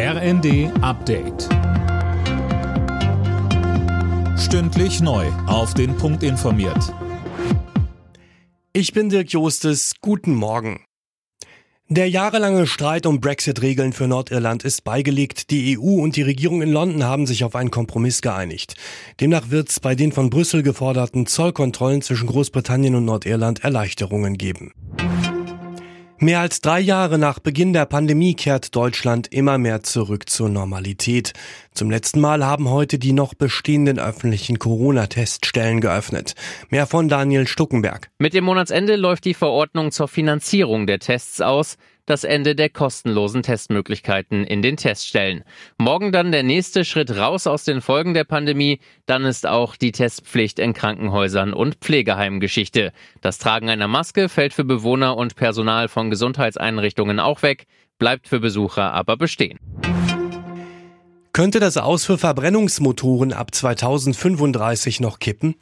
RND Update. Stündlich neu. Auf den Punkt informiert. Ich bin Dirk Jostes. Guten Morgen. Der jahrelange Streit um Brexit-Regeln für Nordirland ist beigelegt. Die EU und die Regierung in London haben sich auf einen Kompromiss geeinigt. Demnach wird es bei den von Brüssel geforderten Zollkontrollen zwischen Großbritannien und Nordirland Erleichterungen geben. Mehr als drei Jahre nach Beginn der Pandemie kehrt Deutschland immer mehr zurück zur Normalität. Zum letzten Mal haben heute die noch bestehenden öffentlichen Corona-Teststellen geöffnet. Mehr von Daniel Stuckenberg. Mit dem Monatsende läuft die Verordnung zur Finanzierung der Tests aus das Ende der kostenlosen Testmöglichkeiten in den Teststellen. Morgen dann der nächste Schritt raus aus den Folgen der Pandemie. Dann ist auch die Testpflicht in Krankenhäusern und Pflegeheimen Geschichte. Das Tragen einer Maske fällt für Bewohner und Personal von Gesundheitseinrichtungen auch weg, bleibt für Besucher aber bestehen. Könnte das Aus für Verbrennungsmotoren ab 2035 noch kippen?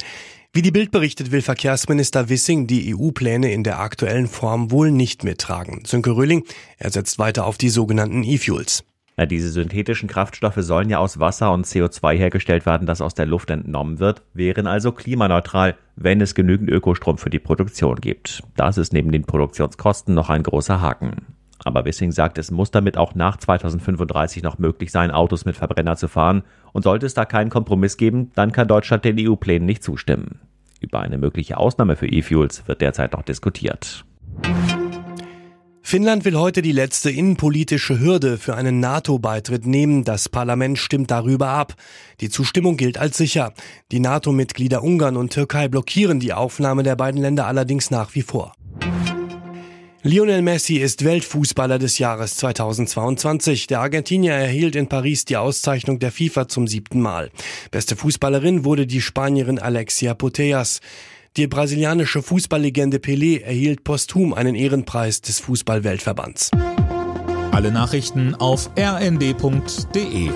Wie die Bild berichtet, will Verkehrsminister Wissing die EU-Pläne in der aktuellen Form wohl nicht mittragen. Sönke Röhling, er setzt weiter auf die sogenannten E-Fuels. Ja, diese synthetischen Kraftstoffe sollen ja aus Wasser und CO2 hergestellt werden, das aus der Luft entnommen wird, wären also klimaneutral, wenn es genügend Ökostrom für die Produktion gibt. Das ist neben den Produktionskosten noch ein großer Haken. Aber Wissing sagt, es muss damit auch nach 2035 noch möglich sein, Autos mit Verbrenner zu fahren. Und sollte es da keinen Kompromiss geben, dann kann Deutschland den EU-Plänen nicht zustimmen. Über eine mögliche Ausnahme für E-Fuels wird derzeit noch diskutiert. Finnland will heute die letzte innenpolitische Hürde für einen NATO-Beitritt nehmen. Das Parlament stimmt darüber ab. Die Zustimmung gilt als sicher. Die NATO-Mitglieder Ungarn und Türkei blockieren die Aufnahme der beiden Länder allerdings nach wie vor. Lionel Messi ist Weltfußballer des Jahres 2022. Der Argentinier erhielt in Paris die Auszeichnung der FIFA zum siebten Mal. Beste Fußballerin wurde die Spanierin Alexia Putellas. Die brasilianische Fußballlegende Pelé erhielt posthum einen Ehrenpreis des Fußballweltverbands. Alle Nachrichten auf rnd.de